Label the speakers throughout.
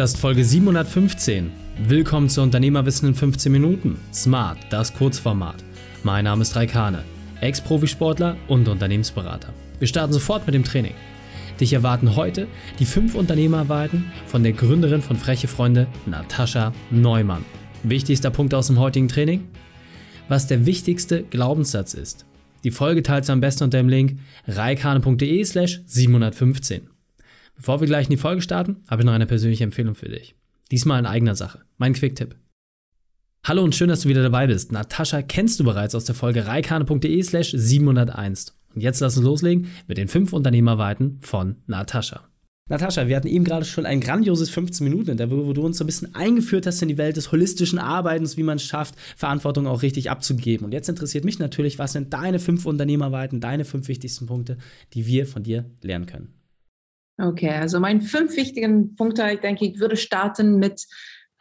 Speaker 1: Das ist Folge 715. Willkommen zu Unternehmerwissen in 15 Minuten. Smart, das Kurzformat. Mein Name ist Raikane, Ex-Profisportler und Unternehmensberater. Wir starten sofort mit dem Training. Dich erwarten heute die fünf Unternehmerweiten von der Gründerin von Freche Freunde, Natascha Neumann. Wichtigster Punkt aus dem heutigen Training? Was der wichtigste Glaubenssatz ist. Die Folge teilst du am besten unter dem Link reikane.de slash 715. Bevor wir gleich in die Folge starten, habe ich noch eine persönliche Empfehlung für dich. Diesmal in eigener Sache. Mein Quick-Tipp. Hallo und schön, dass du wieder dabei bist. Natascha kennst du bereits aus der Folge reikane.de slash 701. Und jetzt lass uns loslegen mit den fünf Unternehmerweiten von Natascha. Natascha, wir hatten eben gerade schon ein grandioses 15 Minuten Interview, wo du uns so ein bisschen eingeführt hast in die Welt des holistischen Arbeitens, wie man es schafft, Verantwortung auch richtig abzugeben. Und jetzt interessiert mich natürlich, was sind deine fünf Unternehmerweiten, deine fünf wichtigsten Punkte, die wir von dir lernen können?
Speaker 2: Okay, also meine fünf wichtigen Punkte, ich denke, ich würde starten mit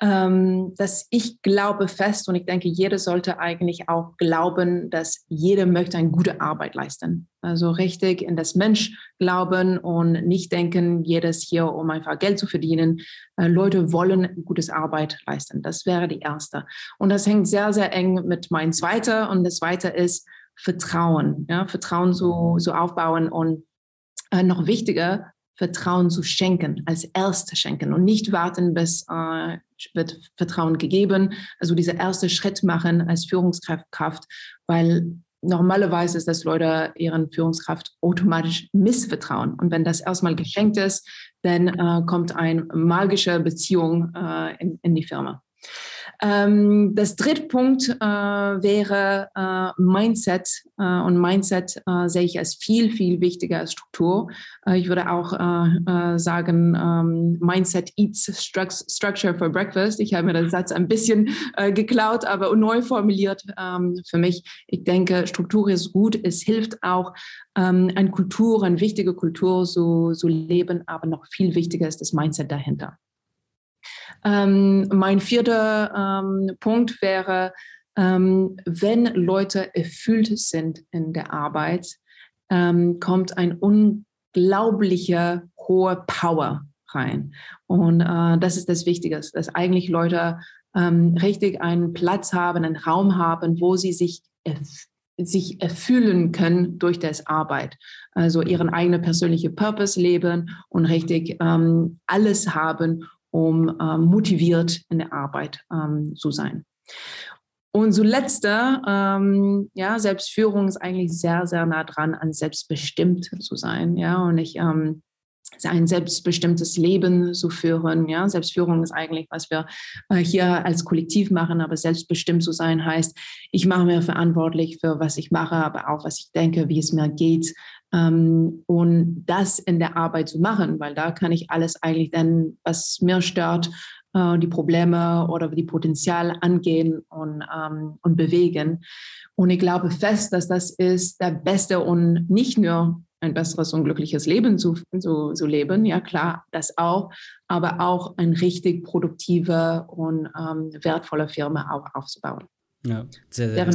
Speaker 2: ähm, dass ich glaube fest und ich denke, jeder sollte eigentlich auch glauben, dass jeder möchte eine gute Arbeit leisten. Also richtig in das Mensch glauben und nicht denken, jedes hier, um einfach Geld zu verdienen. Äh, Leute wollen gutes Arbeit leisten. Das wäre die erste. Und das hängt sehr, sehr eng mit meinem zweiten. Und das zweite ist Vertrauen. Ja, Vertrauen so, so aufbauen und äh, noch wichtiger, Vertrauen zu schenken, als erste schenken und nicht warten, bis äh, wird Vertrauen gegeben. Also dieser erste Schritt machen als Führungskraft, weil normalerweise ist, dass Leute ihren Führungskraft automatisch missvertrauen. Und wenn das erstmal geschenkt ist, dann äh, kommt eine magische Beziehung äh, in, in die Firma. Ähm, das dritte Punkt äh, wäre äh, Mindset. Äh, und Mindset äh, sehe ich als viel, viel wichtiger als Struktur. Äh, ich würde auch äh, sagen, ähm, Mindset eats structure for breakfast. Ich habe mir den Satz ein bisschen geklaut, aber neu formuliert ähm, für mich. Ich denke, Struktur ist gut. Es hilft auch, ähm, eine Kultur, eine wichtige Kultur zu, zu leben, aber noch viel wichtiger ist das Mindset dahinter. Ähm, mein vierter ähm, Punkt wäre, ähm, wenn Leute erfüllt sind in der Arbeit, ähm, kommt ein unglaublicher hohe Power rein. Und äh, das ist das Wichtige, dass eigentlich Leute ähm, richtig einen Platz haben, einen Raum haben, wo sie sich sich erfüllen können durch das Arbeit. Also ihren eigenen persönlichen Purpose leben und richtig ähm, alles haben, um ähm, motiviert in der Arbeit ähm, zu sein. Und zuletzt, ähm, ja, Selbstführung ist eigentlich sehr, sehr nah dran an selbstbestimmt zu sein, ja, und ich ähm, ein selbstbestimmtes Leben zu führen. Ja, Selbstführung ist eigentlich, was wir äh, hier als Kollektiv machen, aber selbstbestimmt zu sein heißt, ich mache mir verantwortlich für was ich mache, aber auch was ich denke, wie es mir geht, ähm, und das in der Arbeit zu machen, weil da kann ich alles eigentlich dann, was mir stört, äh, die Probleme oder die Potenzial angehen und, ähm, und bewegen. Und ich glaube fest, dass das ist der beste und nicht nur ein besseres und glückliches Leben zu, zu, zu leben, ja klar, das auch, aber auch eine richtig produktive und ähm, wertvolle Firma auch aufzubauen.
Speaker 1: Ja, sehr, sehr.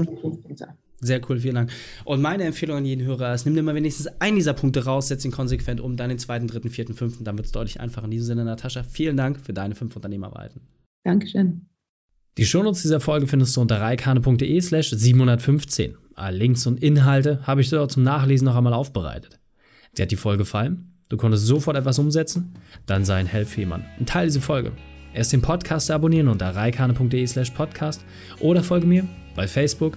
Speaker 1: sehr. Sehr cool, vielen Dank. Und meine Empfehlung an jeden Hörer ist, nimm dir mal wenigstens einen dieser Punkte raus, setz ihn konsequent um, dann den zweiten, dritten, vierten, fünften, dann wird es deutlich einfacher. In diesem Sinne, Natascha, vielen Dank für deine fünf Unternehmerweiten.
Speaker 2: Dankeschön.
Speaker 1: Die Shownotes dieser Folge findest du unter reikane.de slash 715. Alle Links und Inhalte habe ich dort zum Nachlesen noch einmal aufbereitet. Dir hat die Folge gefallen? Du konntest sofort etwas umsetzen? Dann sei ein Helfjemand. Ein Teil dieser Folge. Erst den Podcast abonnieren unter reikane.de slash podcast oder folge mir bei Facebook,